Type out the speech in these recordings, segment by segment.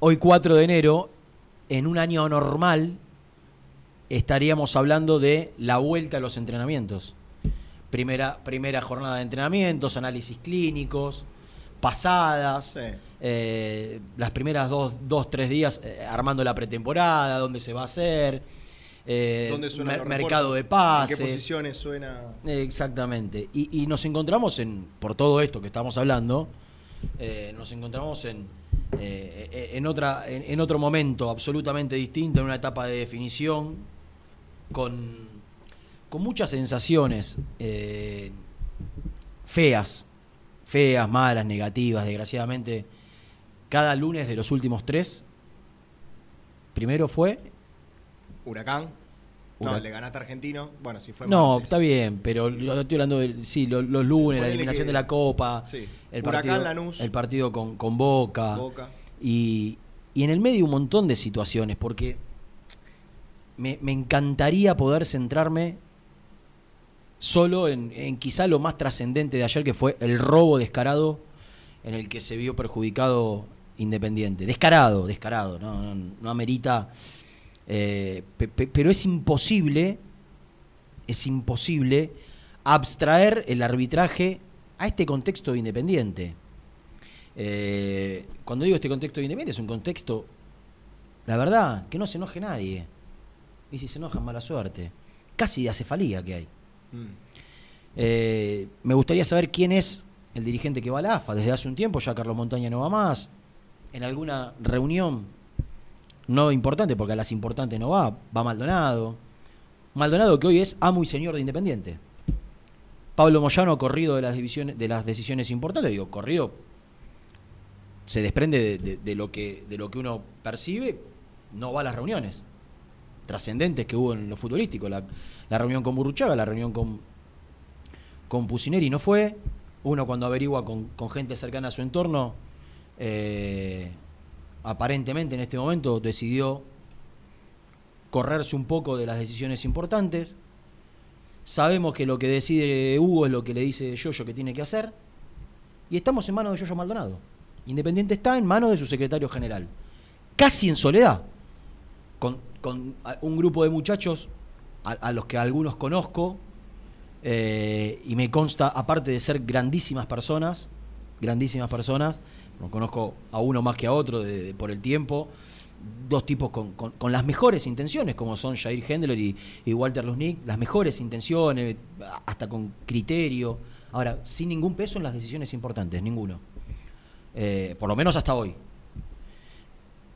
hoy 4 de enero, en un año normal, estaríamos hablando de la vuelta a los entrenamientos. Primera, primera jornada de entrenamientos, análisis clínicos, pasadas, eh, las primeras dos, dos tres días eh, armando la pretemporada, dónde se va a hacer, eh, ¿Dónde suena mer- los mercado de pases. ¿En qué posiciones suena? Exactamente. Y, y nos encontramos en, por todo esto que estamos hablando, nos encontramos en, eh, en, otra, en, en otro momento absolutamente distinto, en una etapa de definición, con, con muchas sensaciones eh, feas, feas, malas, negativas, desgraciadamente. Cada lunes de los últimos tres, primero fue Huracán. No, le ganaste a Argentino. Bueno, si fue No, martes. está bien, pero lo- estoy hablando de sí, lo- los, lunes, la eliminación que- de la Copa, Sí. el Huracán, partido, Lanús. el partido con, con Boca, Boca. Y, y en el medio un montón de situaciones, porque me, me encantaría poder centrarme solo en, en quizá lo más trascendente de ayer, que fue el robo descarado en el que se vio perjudicado Independiente. Descarado, descarado, no, no, no amerita. Eh, pe- pe- pero es imposible, es imposible abstraer el arbitraje a este contexto de Independiente. Eh, cuando digo este contexto de Independiente, es un contexto, la verdad, que no se enoje nadie. Y si se enojan, mala suerte. Casi de acefalía que hay. Mm. Eh, me gustaría saber quién es el dirigente que va a la AFA. Desde hace un tiempo ya Carlos Montaña no va más. En alguna reunión no importante, porque a las importantes no va, va Maldonado. Maldonado que hoy es amo y señor de Independiente. Pablo Moyano corrido de las de las decisiones importantes, digo, corrido se desprende de, lo que de lo que uno percibe, no va a las reuniones trascendentes que hubo en lo futbolístico, la, la reunión con Burruchaga, la reunión con, con no fue, uno cuando averigua con, con gente cercana a su entorno, eh, aparentemente en este momento decidió correrse un poco de las decisiones importantes. Sabemos que lo que decide Hugo es lo que le dice Yoyo que tiene que hacer. Y estamos en manos de Yoyo Maldonado. Independiente está en manos de su secretario general. Casi en soledad. Con, con un grupo de muchachos a, a los que algunos conozco. eh, y me consta, aparte de ser grandísimas personas, grandísimas personas, no conozco a uno más que a otro de- por el tiempo, dos tipos con, con- las mejores intenciones, como son Jair Hendler y, y Walter Luznik, las mejores intenciones, hasta con criterio. Ahora, sin ningún peso en las decisiones importantes, ninguno. Eh, por lo menos hasta hoy.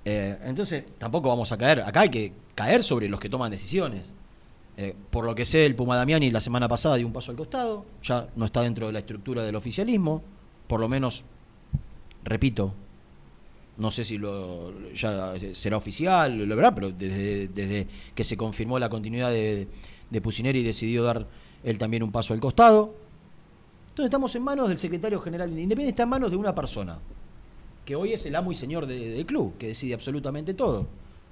Eh, entonces, tampoco vamos a caer. Acá hay que caer sobre los que toman decisiones. Eh, por lo que sé, el Puma Damiani la semana pasada dio un paso al costado, ya no está dentro de la estructura del oficialismo, por lo menos, repito, no sé si lo, ya será oficial, lo verá, pero desde, desde que se confirmó la continuidad de, de Pusineri decidió dar él también un paso al costado. Entonces estamos en manos del secretario general de Independiente, está en manos de una persona, que hoy es el amo y señor de- del club, que decide absolutamente todo.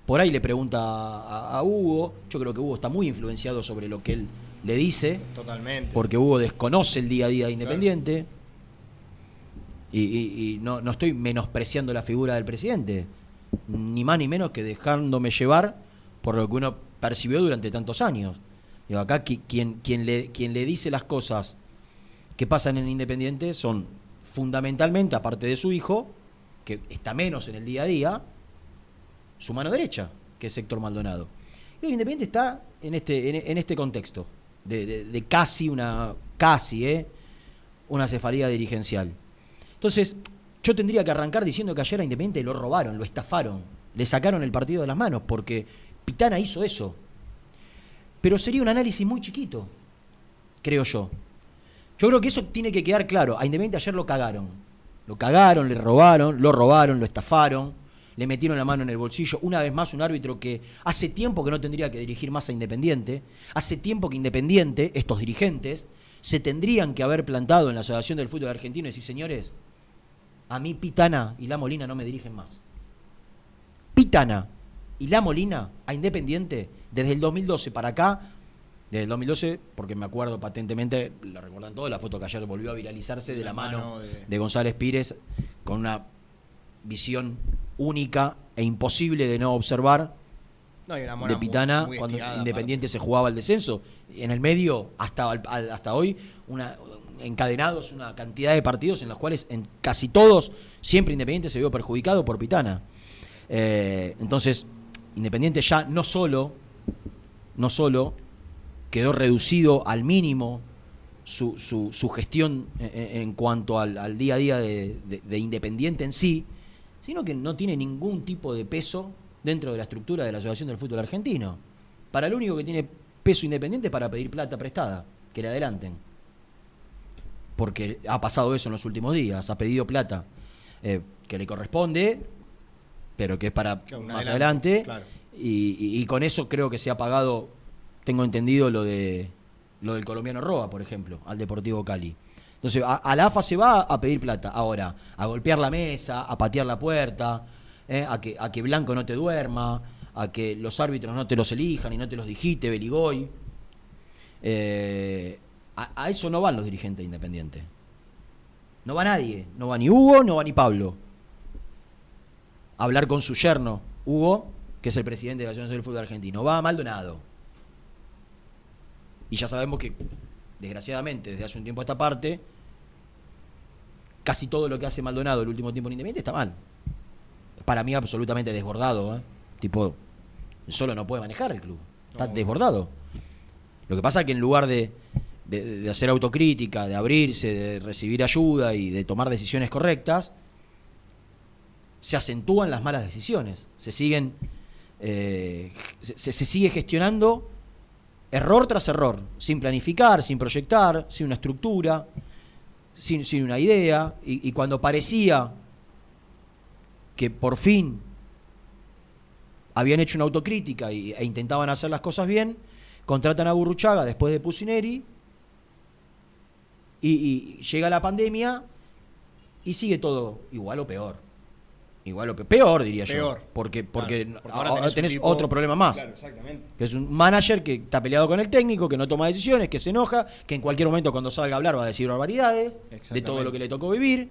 Por ahí le pregunta a, a Hugo, yo creo que Hugo está muy influenciado sobre lo que él le dice, Totalmente. porque Hugo desconoce el día a día de Independiente. Y, y- y no, no estoy menospreciando la figura del presidente, ni más ni menos que dejándome llevar por lo que uno percibió durante tantos años. Digo, acá qui- quien, quien, le, quien le dice las cosas que pasan en Independiente son fundamentalmente, aparte de su hijo, que está menos en el día a día, su mano derecha, que es Héctor Maldonado. Y Independiente está en este, en, en este contexto, de, de- de casi una, casi, ¿eh? una cefalía dirigencial. Entonces, yo tendría que arrancar diciendo que ayer a Independiente lo robaron, lo estafaron, le sacaron el partido de las manos, porque Pitana hizo eso. Pero sería un análisis muy chiquito, creo yo. Yo creo que eso tiene que quedar claro. A Independiente ayer lo cagaron. Lo cagaron, le robaron, lo robaron, lo estafaron, le metieron la mano en el bolsillo. Una vez más, un árbitro que hace tiempo que no tendría que dirigir más a Independiente. Hace tiempo que Independiente, estos dirigentes, se tendrían que haber plantado en la Asociación del Fútbol Argentino y decir, señores, a mí Pitana y La Molina no me dirigen más. Pitana y La Molina a Independiente, desde el 2012 para acá, desde el 2012, porque me acuerdo patentemente, lo recuerdan todos, la foto que ayer volvió a viralizarse de la, La mano, mano de- de González Pires, con una visión única e imposible de no observar No, y una de Pitana muy cuando Independiente se jugaba el descenso. En el medio, hasta, hasta hoy, una, encadenados una cantidad de partidos en los cuales en casi todos siempre Independiente se vio perjudicado por Pitana. Eh, entonces, Independiente ya no solo, no solo quedó reducido al mínimo su, su- gestión en, en cuanto al, día a día de, de- de Independiente en sí, sino que no tiene ningún tipo de peso dentro de la estructura de la Asociación del Fútbol Argentino. Para lo único que tiene peso Independiente para pedir plata prestada, que le adelanten. Porque ha pasado eso en los últimos días, ha pedido plata eh, que le corresponde, pero que es para Claro, más adelante. claro. Y, y- y con eso creo que se ha pagado, tengo entendido lo de lo del colombiano Roa, por ejemplo, al Deportivo Cali. Entonces, a, a la AFA se va a pedir plata. Ahora, a golpear la mesa, a patear la puerta, eh, a, que, a que Blanco no te duerma, a que los árbitros no te los elijan y no te los dijiste, Beligoy. Eh, a, a eso no van los dirigentes independientes. No va nadie. No va ni Hugo, no va ni Pablo. A hablar con su yerno, Hugo, que es el presidente de la Asociación del Fútbol Argentino. Va a Maldonado. Y ya sabemos que, desgraciadamente, desde hace un tiempo a esta parte, casi todo lo que hace Maldonado el último tiempo en Independiente está mal. Para mí absolutamente desbordado. ¿eh? Tipo, solo no puede manejar el club. Está No. desbordado. Lo que pasa es que en lugar de, de- hacer autocrítica, de abrirse, de recibir ayuda y de tomar decisiones correctas, se acentúan las malas decisiones. Se siguen. eh, se, sigue gestionando error tras error, sin planificar, sin proyectar, sin una estructura, sin, sin una idea. Y, cuando parecía que por fin habían hecho una autocrítica e intentaban hacer las cosas bien, contratan a Burruchaga después de Pusineri y, y llega la pandemia y sigue todo igual o peor. Igual o peor, peor diría Peor. yo. Porque, porque, Claro, porque ahora ahora tenés, tenés un tipo- otro problema más. Claro, exactamente. Que es un manager que está peleado con el técnico, que no toma decisiones, que se enoja, que en cualquier momento cuando salga a hablar va a decir barbaridades de todo lo que le tocó vivir.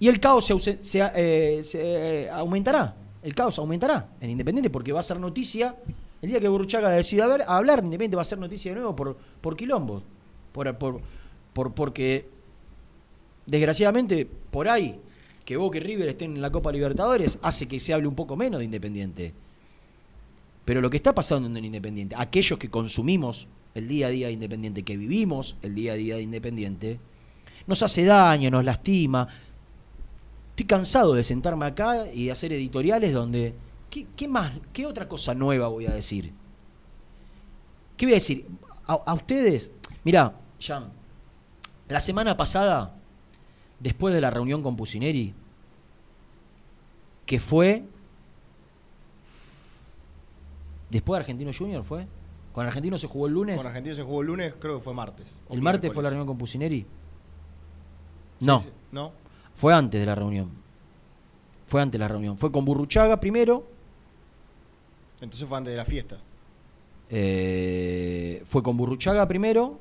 Y el caos se, ausen- se, eh, se, eh, aumentará. El caos aumentará en Independiente porque va a ser noticia. El día que Burruchaga decida hablar, Independiente va a ser noticia de nuevo por, por quilombo. Por, por, por- porque, desgraciadamente, por ahí, que Boca y River estén en la Copa Libertadores hace que se hable un poco menos de Independiente. Pero lo que está pasando en Independiente, aquellos que consumimos el día a día de Independiente, que vivimos el día a día de Independiente, nos hace daño, nos lastima. Estoy cansado de sentarme acá y de hacer editoriales donde. ¿Qué, más? ¿Qué otra cosa nueva voy a decir? ¿Qué voy a decir? A, a ustedes. Mirá, Jan, la semana pasada, después de la reunión con Pusineri, que fue Después de Argentino Junior fue. Con Argentino se jugó el lunes. Con Argentino se jugó el lunes, creo que fue martes. ¿El martes fue la reunión con Pusineri? Sí, No, sí. ¿No? fue antes de la reunión. Fue antes de la reunión. Fue con Burruchaga primero. Entonces fue antes de la fiesta. eh, fue con Burruchaga primero.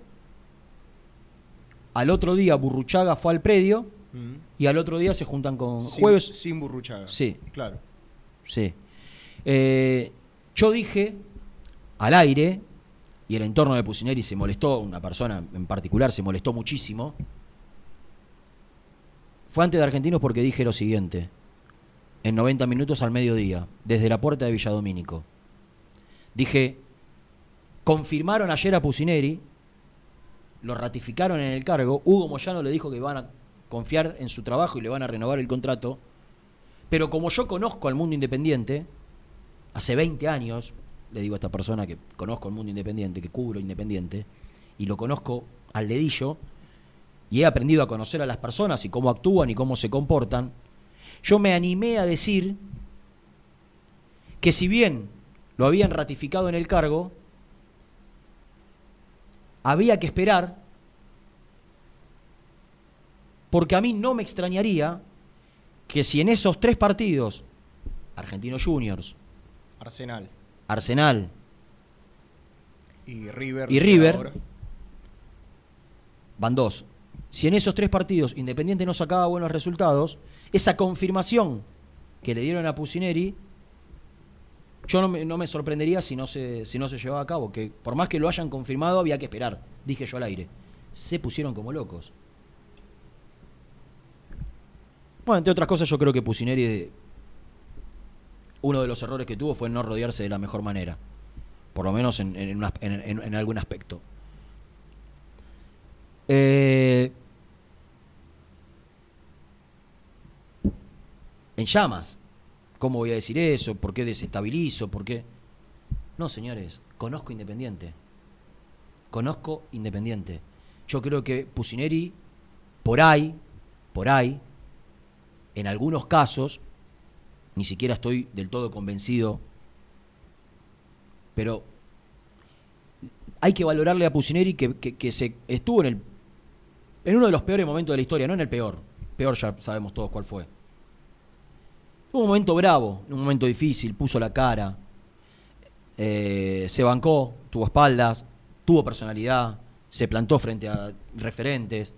Al otro día Burruchaga fue al predio. Mm. Y al otro día se juntan con Sin- jueves. Sin burruchaga. Sí. Claro. Sí. Eh, yo dije al aire, y el entorno de Pusineri se molestó, una persona en particular se molestó muchísimo. Fue antes de Argentinos porque dije lo siguiente, en 90 minutos al mediodía, desde la puerta de Villadomínico. Dije, confirmaron ayer a Pusineri, lo ratificaron en el cargo, Hugo Moyano le dijo que van a confiar en su trabajo y le van a renovar el contrato, pero como yo conozco al mundo independiente, hace 20 años, le digo a esta persona que conozco el mundo independiente, que cubro independiente, y lo conozco al dedillo, y he aprendido a conocer a las personas y cómo actúan y cómo se comportan, yo me animé a decir que si bien lo habían ratificado en el cargo, había que esperar, porque a mí no me extrañaría que si en esos tres partidos, Argentinos Juniors, Arsenal Arsenal y River. Y River. ahora. van dos. Si en esos tres partidos Independiente no sacaba buenos resultados, esa confirmación que le dieron a Pusineri, yo no me, no me sorprendería si no, se, si no se llevaba a cabo, que por más que lo hayan confirmado había que esperar, dije yo al aire. Se pusieron como locos. Bueno, entre otras cosas yo creo que Pusineri, uno de los errores que tuvo fue no rodearse de la mejor manera, por lo menos en, en, en algún aspecto. Eh, en llamas. ¿Cómo voy a decir eso? ¿Por qué desestabilizo? ¿Por qué? No, señores, conozco Independiente. Conozco Independiente. Yo creo que Pusineri, por ahí, por ahí, en algunos casos, ni siquiera estoy del todo convencido, pero hay que valorarle a Pusineri que, que- que se estuvo en el en uno de los peores momentos de la historia, no en el peor. Peor ya sabemos todos cuál fue. Tuvo un momento bravo, un momento difícil, puso la cara, eh, se bancó, tuvo espaldas, tuvo personalidad, se plantó frente a referentes,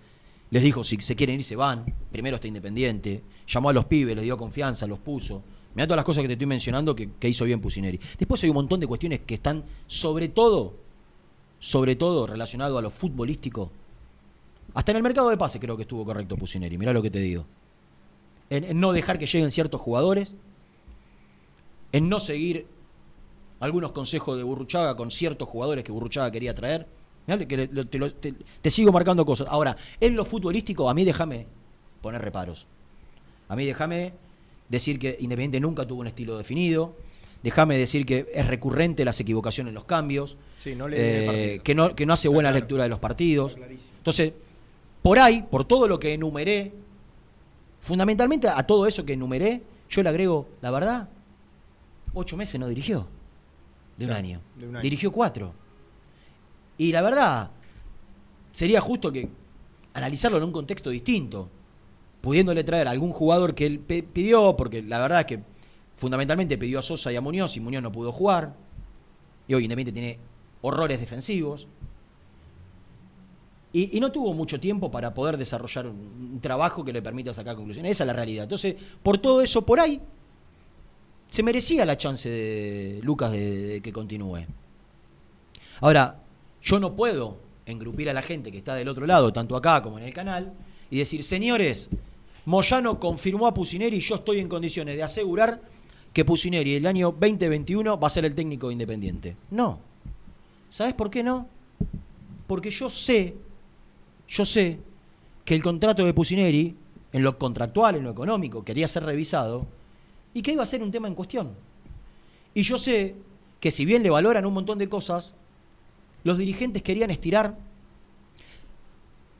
les dijo si se quieren ir se van, primero está independiente, llamó a los pibes, les dio confianza, los puso. Mirá todas las cosas que te estoy mencionando que, que hizo bien Pusineri. Después hay un montón de cuestiones que están sobre todo, sobre todo relacionado a lo futbolístico. Hasta en el mercado de pase creo que estuvo correcto Pusineri, mirá lo que te digo en, en no dejar que lleguen ciertos jugadores, en no seguir algunos consejos de Burruchaga con ciertos jugadores que Burruchaga quería traer. Que le- te, lo- te- te sigo marcando cosas. Ahora, en lo futbolístico, a mí déjame poner reparos. A mí déjame decir que Independiente nunca tuvo un estilo definido. Déjame decir que es recurrente las equivocaciones en los cambios. Sí, no el eh, que, no, que no hace Está buena claro. lectura de los partidos. Entonces, por ahí, por todo lo que enumeré, fundamentalmente a todo eso que enumeré, yo le agrego, la verdad, ocho meses no dirigió. De un, año. de un año. Dirigió cuatro. Y la verdad, sería justo que analizarlo en un contexto distinto, pudiéndole traer a algún jugador que él pidió, porque la verdad es que fundamentalmente pidió a Sosa y a Muñoz y Muñoz no pudo jugar. Y hoy Independiente tiene horrores defensivos. Y, no tuvo mucho tiempo para poder desarrollar un, trabajo que le permita sacar conclusiones. Esa es la realidad. Entonces, por todo eso, por ahí, se merecía la chance de Lucas de, de que continúe. Ahora, yo no puedo engrupir a la gente que está del otro lado, tanto acá como en el canal, y decir, señores, Moyano confirmó a Pusineri y yo estoy en condiciones de asegurar que Pusineri el año 2021 va a ser el técnico independiente. No. ¿Sabes por qué no? Porque yo sé, yo sé que el contrato de Pusineri, en lo contractual, en lo económico, quería ser revisado y que iba a ser un tema en cuestión. Y yo sé que si bien le valoran un montón de cosas, los dirigentes querían estirar.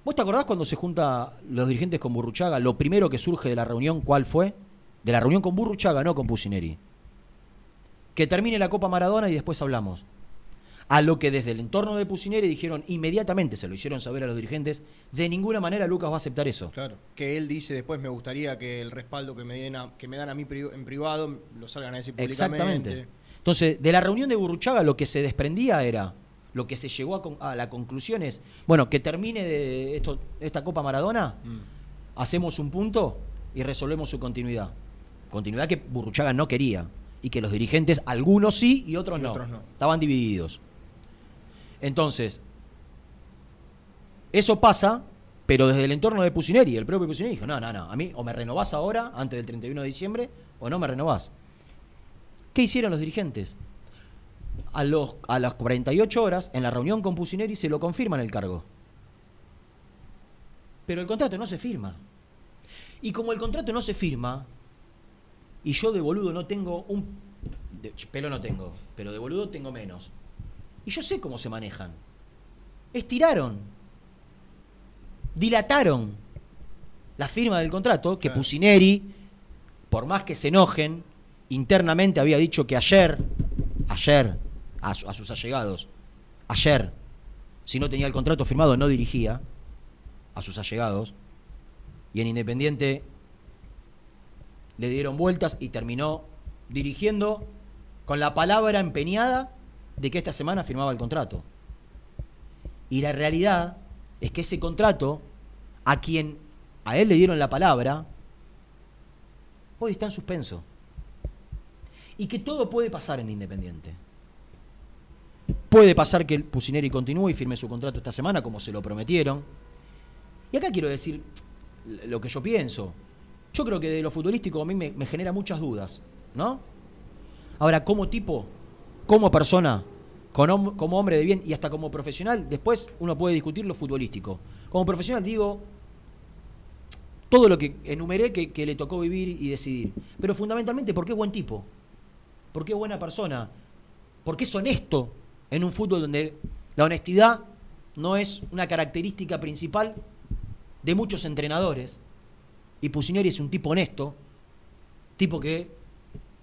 ¿Vos te acordás cuando se junta los dirigentes con Burruchaga? Lo primero que surge de la reunión, ¿cuál fue? De la reunión con Burruchaga, no con Pusineri. Que termine la Copa Maradona y después hablamos. A lo que desde el entorno de Pusineri dijeron inmediatamente, se lo hicieron saber a los dirigentes, de ninguna manera Lucas va a aceptar eso. Claro. Que él dice después, me gustaría que el respaldo que me, den a- que me dan a mí pri- en privado lo salgan a decir públicamente. Exactamente. Entonces, de la reunión de Burruchaga lo que se desprendía era, lo que se llegó a, con- a la conclusión es, bueno, que termine de esto, esta Copa Maradona, Mm. hacemos un punto y resolvemos su continuidad. Continuidad que Burruchaga no quería y que los dirigentes, algunos sí y otros, Y no. otros no. Estaban divididos. Entonces, eso pasa, pero desde el entorno de Pusineri, el propio Pusineri dijo, no, no, no, a mí o me renovás ahora, antes del 31 de diciembre, o no me renovás. ¿Qué hicieron los dirigentes? A, los, a las 48 horas, en la reunión con Pusineri, se lo confirman el cargo. Pero el contrato no se firma. Y como el contrato no se firma, y yo de boludo no tengo un... pelo no tengo, pero de boludo tengo menos. Y yo sé cómo se manejan. Estiraron. Dilataron la firma del contrato que Claro. Pusineri, por más que se enojen, internamente había dicho que ayer, ayer, a, su- a sus allegados, ayer, si no tenía el contrato firmado no dirigía a sus allegados. Y en Independiente le dieron vueltas y terminó dirigiendo con la palabra empeñada de que esta semana firmaba el contrato. Y la realidad es que ese contrato, a quien a él le dieron la palabra, hoy está en suspenso. y que todo puede pasar en Independiente. Puede pasar que el Pusineri continúe y firme su contrato esta semana, como se lo prometieron. Y acá quiero decir lo que yo pienso. Yo creo que de lo futbolístico a mí me, me genera muchas dudas, ¿no? Ahora, como tipo, como persona, como hombre de bien y hasta como profesional, después uno puede discutir lo futbolístico. Como profesional digo todo lo que enumeré que, le tocó vivir y decidir. Pero fundamentalmente porque es buen tipo, porque es buena persona, porque es honesto en un fútbol donde la honestidad no es una característica principal de muchos entrenadores. Y Pusineri es un tipo honesto, tipo que,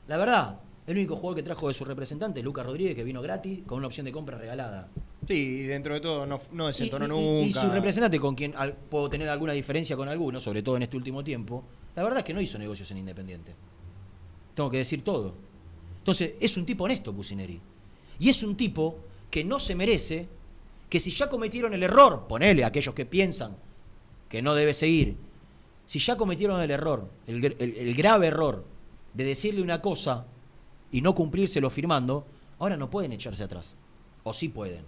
la verdad, el único jugador que trajo de su representante es Lucas Rodríguez, que vino gratis con una opción de compra regalada. Sí, dentro de todo no, no desentonó nunca. Y, su representante, con quien puedo tener alguna diferencia con alguno, sobre todo en este último tiempo, la verdad es que no hizo negocios en Independiente. Tengo que decir todo. Entonces, es un tipo honesto, Pusineri. Y es un tipo que no se merece que si ya cometieron el error, ponele a aquellos que piensan que no debe seguir, si ya cometieron el error, el grave error de decirle una cosa y no cumplírselo firmando, ahora no pueden echarse atrás. O sí pueden.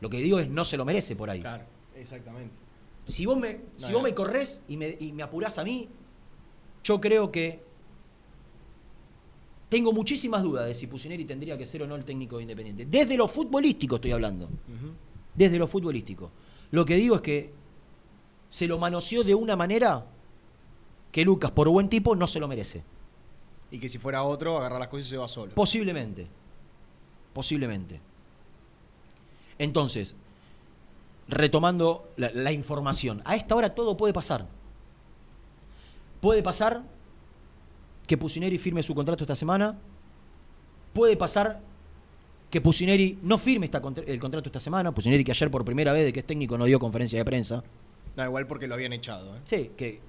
Lo que digo es no se lo merece por ahí. Claro, exactamente. Si vos me, si vos me corres y me, y me apurás a mí, yo creo que tengo muchísimas dudas de si Pusineri tendría que ser o no el técnico independiente. Desde lo futbolístico estoy hablando. Desde lo futbolístico. Lo que digo es que se lo manoseó de una manera que Lucas, por buen tipo, no se lo merece y que si fuera otro, agarrar las cosas y se va solo. Posiblemente. Posiblemente. Entonces, retomando la, información, a esta hora todo puede pasar. Puede pasar que Pusineri firme su contrato esta semana. Puede pasar que Pusineri no firme el contrato esta semana. Pusineri que ayer por primera vez de que es técnico no dio conferencia de prensa. Da igual porque lo habían echado. ¿eh? Sí, que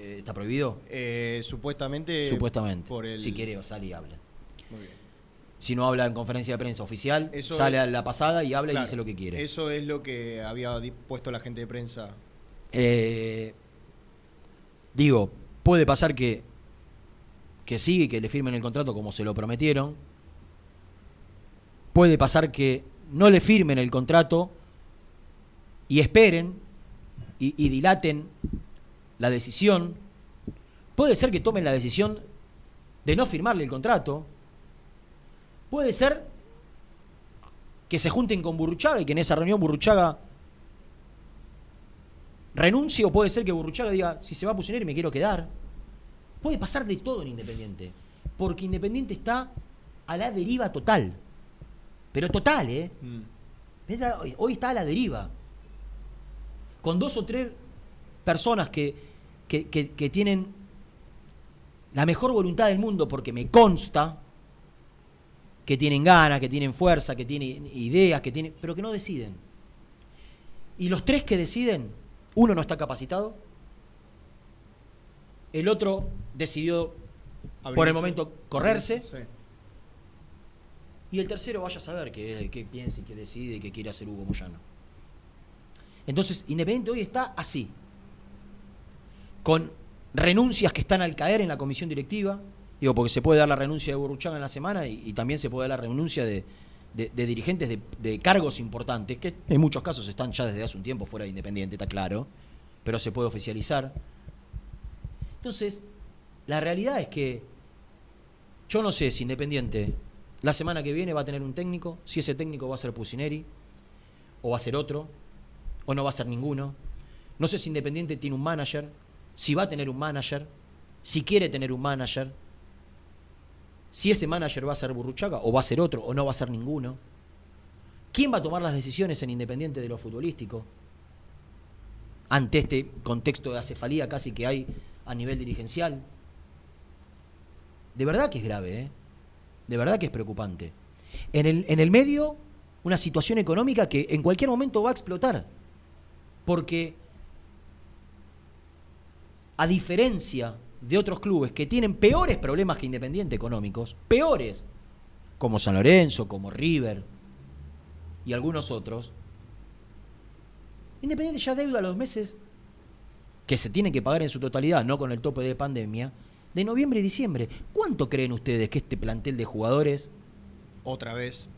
eh, ¿Está prohibido? Eh, supuestamente. Supuestamente. Si quiere, sale y habla. Muy bien. Si no habla en conferencia de prensa oficial, sale a la pasada y habla y dice lo que quiere. Eso es lo que había puesto la gente de prensa. Eh, digo, puede pasar que, que y que le firmen el contrato como se lo prometieron. Puede pasar que no le firmen el contrato y esperen y dilaten la decisión. Puede ser que tomen la decisión de no firmarle el contrato. Puede ser que se junten con Burruchaga y que en esa reunión Burruchaga renuncie o puede ser que Burruchaga diga, si se va a y me quiero quedar. Puede pasar de todo en Independiente, porque Independiente está a la deriva total. Pero total, ¿eh? Mm. Hoy está a la deriva. Con dos o tres personas que que, tienen la mejor voluntad del mundo porque me consta que tienen ganas, que tienen fuerza, que tienen ideas, que tienen, pero que no deciden. Y los tres que deciden, uno no está capacitado, el otro decidió por el momento correrse, y el tercero vaya a saber qué, qué piensa y qué decide y qué quiere hacer Hugo Moyano. Entonces, Independiente hoy está así con renuncias que están al caer en la comisión directiva, digo, porque se puede dar la renuncia de Burruchaga en la semana y, también se puede dar la renuncia de, dirigentes de, cargos importantes, que en muchos casos están ya desde hace un tiempo fuera de Independiente, está claro, pero se puede oficializar. Entonces, la realidad es que yo no sé si Independiente la semana que viene va a tener un técnico, si ese técnico va a ser Pusineri, o va a ser otro, o no va a ser ninguno. No sé si Independiente tiene un manager, si va a tener un manager, si quiere tener un manager, si ese manager va a ser Burruchaga o va a ser otro o no va a ser ninguno. ¿Quién va a tomar las decisiones en Independiente de lo futbolístico? Ante este contexto de acefalía casi que hay a nivel dirigencial. De verdad que es grave, ¿eh? De verdad que es preocupante. En el, en el medio, una situación económica que en cualquier momento va a explotar. Porque a diferencia de otros clubes que tienen peores problemas que Independiente económicos, peores, como San Lorenzo, como River y algunos otros, Independiente ya deuda a los meses que se tienen que pagar en su totalidad, no con el tope de pandemia, de noviembre y diciembre. ¿Cuánto creen ustedes que este plantel de jugadores Otra vez.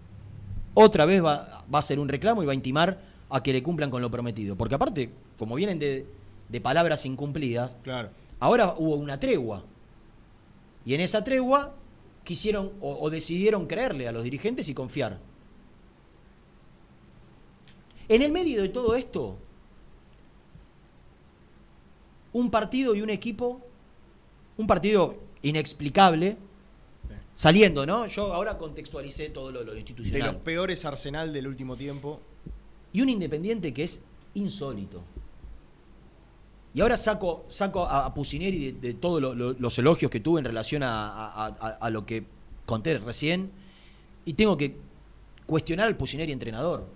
otra vez va, va a hacer un reclamo y va a intimar a que le cumplan con lo prometido? Porque aparte, como vienen de, de palabras incumplidas, Claro. ahora hubo una tregua. Y en esa tregua quisieron o, o decidieron creerle a los dirigentes y confiar. En el medio de todo esto, un partido y un equipo, un partido inexplicable, saliendo, ¿no? Yo ahora contextualicé todo lo, lo De institucional. los peores Arsenal del último tiempo. Y un independiente que es insólito. Y ahora saco, saco a, a Pusineri de, todos lo- lo- los elogios que tuve en relación a, lo que conté recién. Y tengo que cuestionar al Pusineri entrenador.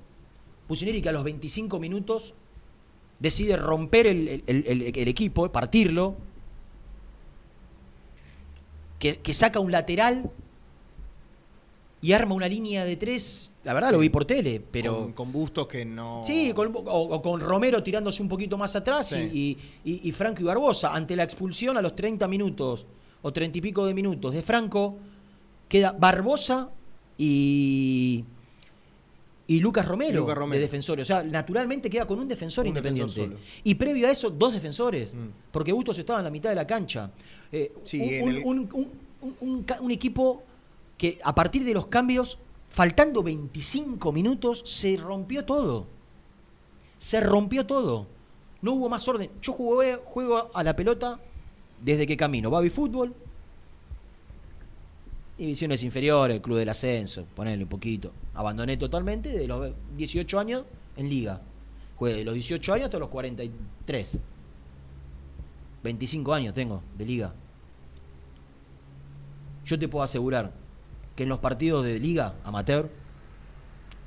Pusineri que a los 25 minutos decide romper el, equipo, partirlo. Que saca un lateral y arma una línea de tres. La verdad lo vi por tele, pero. Con, con bustos que no. Sí, con- o, o con Romero tirándose un poquito más atrás Sí. y, y- y Franco y Barbosa. Ante la expulsión a los 30 minutos o 30 y pico de minutos de Franco, queda Barbosa y, y Lucas Romero, Lucas Romero. de defensores. O sea, naturalmente queda con un defensor Un independiente. defensor y previo a eso, dos defensores. Mm. Porque Bustos estaba en la mitad de la cancha. Eh, Sí, el- un equipo que a partir de los cambios, faltando 25 minutos, se rompió todo. Se rompió todo. No hubo más orden. Yo jugué, juego a la pelota desde que camino. Baby Fútbol, divisiones inferiores, club del ascenso, ponerle un poquito. Abandoné totalmente de los 18 años en liga. Jugué de los 18 años hasta los 43. 25 años tengo de liga. Yo te puedo asegurar que en los partidos de liga amateur,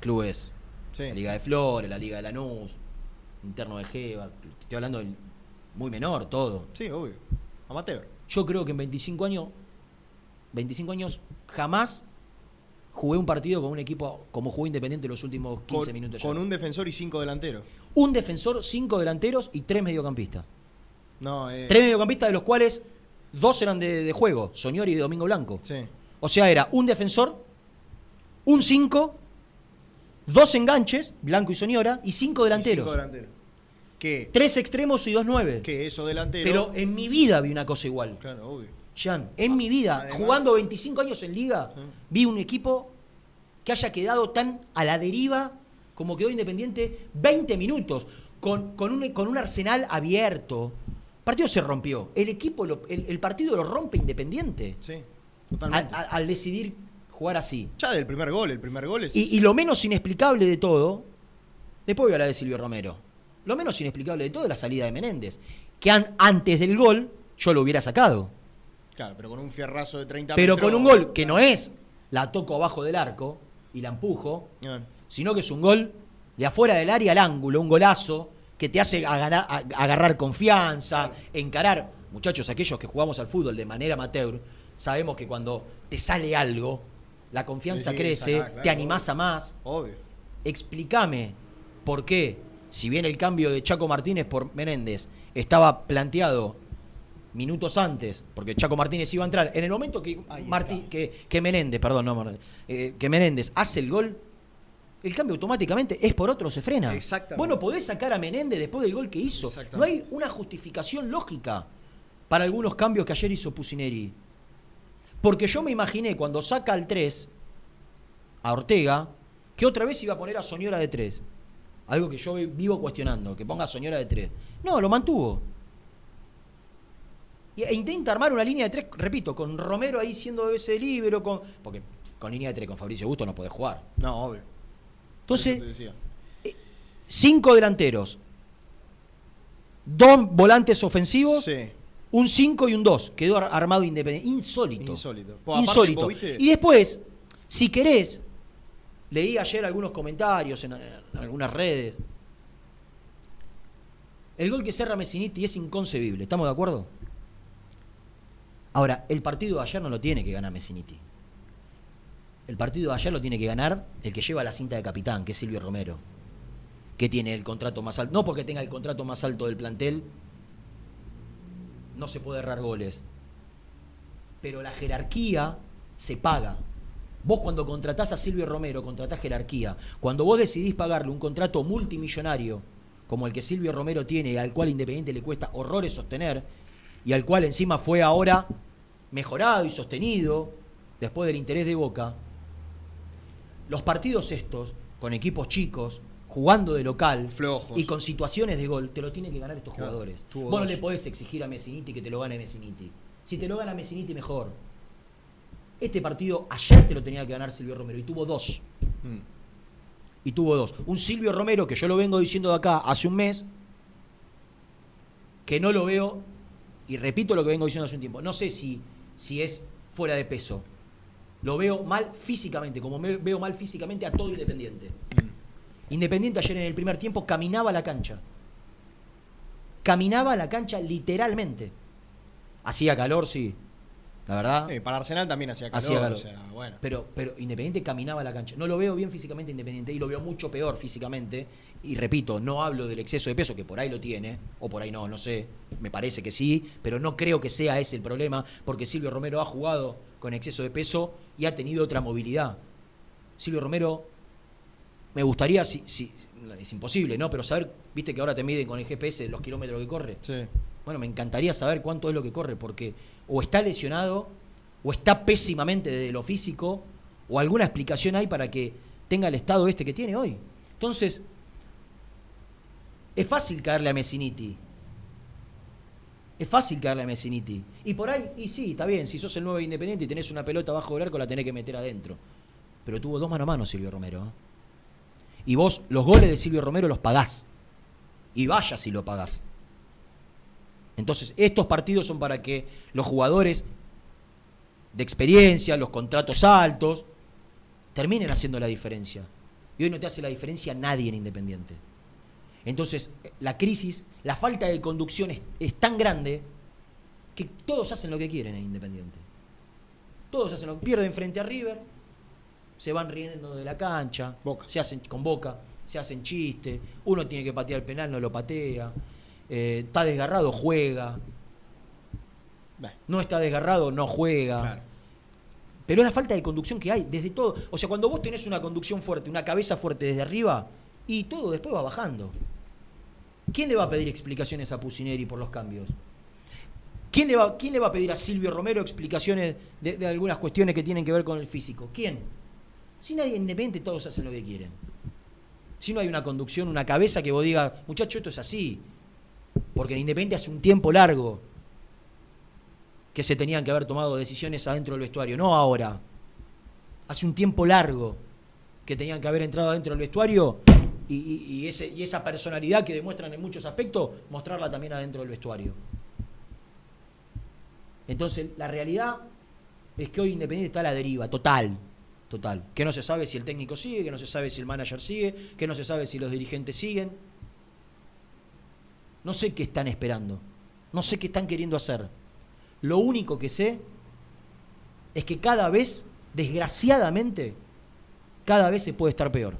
clubes, Sí. la Liga de Flores, la Liga de Lanús, interno de Jeva, estoy hablando del muy menor, todo. Sí, obvio. Amateur. Yo creo que en 25 años, 25 años jamás jugué un partido con un equipo como jugó Independiente los últimos 15 Con, minutos. con ya. un defensor y cinco delanteros. Un defensor, cinco delanteros y tres mediocampistas. No, eh. Tres mediocampistas de los cuales dos eran de, de juego, Soñori y Domingo Blanco. Sí. O sea, era un defensor, un 5, dos enganches, Blanco y Soñora, y cinco delanteros. Y cinco delanteros. Que, Tres extremos y dos nueve. que eso delantero. Pero en mi vida vi una cosa igual. Claro, obvio. Jan, en mi vida, Además- jugando 25 años en liga, Sí. vi un equipo que haya quedado tan a la deriva como quedó Independiente 20 minutos, con, con, un, con un arsenal abierto. El partido se rompió. El equipo, lo- el, el partido lo rompe Independiente Sí, al, totalmente. al- al decidir jugar así. ya del primer gol, el primer gol es. Y, y lo menos inexplicable de todo, después voy a hablar de Silvio Romero, lo menos inexplicable de todo es la salida de Menéndez, que an- antes del gol yo lo hubiera sacado. Claro, pero con un fierrazo de 30 Pero metros. con un gol que no es la toco abajo del arco y la empujo, sino que es un gol de afuera del área al ángulo, un golazo que te hace agarrar, agarrar confianza, encarar. Muchachos, aquellos que jugamos al fútbol de manera amateur, sabemos que cuando te sale algo, la confianza Sí, crece, claro, te animás obvio. a más. obvio. Explícame por qué, si bien el cambio de Chaco Martínez por Menéndez estaba planteado minutos antes, porque Chaco Martínez iba a entrar, en el momento que, Martí- que, que Menéndez, perdón, no, eh, que Menéndez hace el gol, el cambio automáticamente es por otro, se frena. Exactamente. Bueno, podés sacar a Menéndez después del gol que hizo. No hay una justificación lógica para algunos cambios que ayer hizo Pusineri. Porque yo me imaginé cuando saca al 3 a Ortega, que otra vez iba a poner a Soñora de 3. Algo que yo vivo cuestionando, que ponga a Soñora de 3. No, lo mantuvo. E intenta armar una línea de 3, repito, con Romero ahí siendo ese libero, con, porque con línea de 3 con Fabricio Gusto no podés jugar. No, obvio. Entonces, decía. cinco delanteros, dos volantes ofensivos, Sí, un 5 y un 2. Quedó ar- armado independiente. Insólito. insólito. Aparte, Insólito. Y después, si querés, leí ayer algunos comentarios en, en algunas redes. El gol que cerra Messiniti es inconcebible, ¿estamos de acuerdo? Ahora, el partido de ayer no lo tiene que ganar Messiniti. El partido de ayer lo tiene que ganar el que lleva la cinta de capitán, que es Silvio Romero. Que tiene el contrato más alto. No porque tenga el contrato más alto del plantel, no se puede errar goles. pero la jerarquía se paga. Vos cuando contratás a Silvio Romero, contratás jerarquía. Cuando vos decidís pagarle un contrato multimillonario, como el que Silvio Romero tiene y al cual Independiente le cuesta horrores sostener, y al cual encima fue ahora mejorado y sostenido después del interés de Boca, los partidos estos, con equipos chicos, jugando de local Flojos. y con situaciones de gol, te lo tienen que ganar estos Claro, jugadores. Vos no le podés exigir a Messiniti que te lo gane Messiniti. Si te lo gana Messiniti, mejor. Este partido ayer te lo tenía que ganar Silvio Romero y tuvo dos. Mm. Y tuvo dos. Un Silvio Romero, que yo lo vengo diciendo de acá hace un mes, que no lo veo, y repito lo que vengo diciendo hace un tiempo, no sé si, si es fuera de peso. Lo veo mal físicamente, como me veo mal físicamente a todo Independiente. Independiente ayer en el primer tiempo caminaba a la cancha. Caminaba a la cancha literalmente. Hacía calor, sí. La verdad. Eh, para Arsenal también hacía calor, Hacía calor. o sea, bueno. Pero, pero Independiente caminaba a la cancha. No lo veo bien físicamente Independiente y lo veo mucho peor físicamente. Y repito, no hablo del exceso de peso, que por ahí lo tiene, o por ahí no, no sé. Me parece que sí, pero no creo que sea ese el problema, porque Silvio Romero ha jugado con exceso de peso y ha tenido otra movilidad. Silvio Romero, me gustaría, si, si- es imposible, ¿no? Pero saber, viste que ahora te miden con el GPS los kilómetros que corre. Sí. Bueno, me encantaría saber cuánto es lo que corre, porque o está lesionado, o está pésimamente de lo físico, o alguna explicación hay para que tenga el estado este que tiene hoy. Entonces, es fácil caerle a Messiniti. Es fácil caerle a Messiniti. Y por ahí, y sí, está bien, si sos el nuevo Independiente y tenés una pelota bajo del arco, la tenés que meter adentro. Pero tuvo dos mano a mano Silvio Romero. ¿eh? Y vos los goles de Silvio Romero los pagás. Y vaya si lo pagás. Entonces, estos partidos son para que los jugadores de experiencia, los contratos altos, terminen haciendo la diferencia. Y hoy no te hace la diferencia nadie en Independiente. Entonces, la crisis, la falta de conducción es, es tan grande que todos hacen lo que quieren en Independiente. Todos hacen lo que pierden frente a River, se van riendo de la cancha, Boca. se hacen con boca, se hacen chistes, uno tiene que patear el penal, no lo patea, eh, está desgarrado, juega, no está desgarrado, no juega. claro. Pero es la falta de conducción que hay desde todo. O sea, cuando vos tenés una conducción fuerte, una cabeza fuerte desde arriba, y todo después va bajando. ¿Quién le va a pedir explicaciones a Pusineri por los cambios? ¿Quién le va, quién le va a pedir a Silvio Romero explicaciones de, de algunas cuestiones que tienen que ver con el físico? ¿Quién? Si nadie independiente, todos hacen lo que quieren. Si no hay una conducción, una cabeza que vos digas, muchacho, esto es así. Porque en Independiente hace un tiempo largo que se tenían que haber tomado decisiones adentro del vestuario, no ahora. Hace un tiempo largo que tenían que haber entrado adentro del vestuario y, y esa personalidad que demuestran en muchos aspectos, mostrarla también adentro del vestuario. Entonces, la realidad es que hoy Independiente está a la deriva, total, total. Que no se sabe si el técnico sigue, que no se sabe si el manager sigue, que no se sabe si los dirigentes siguen. No sé qué están esperando, no sé qué están queriendo hacer. Lo único que sé es que cada vez, desgraciadamente, cada vez se puede estar peor.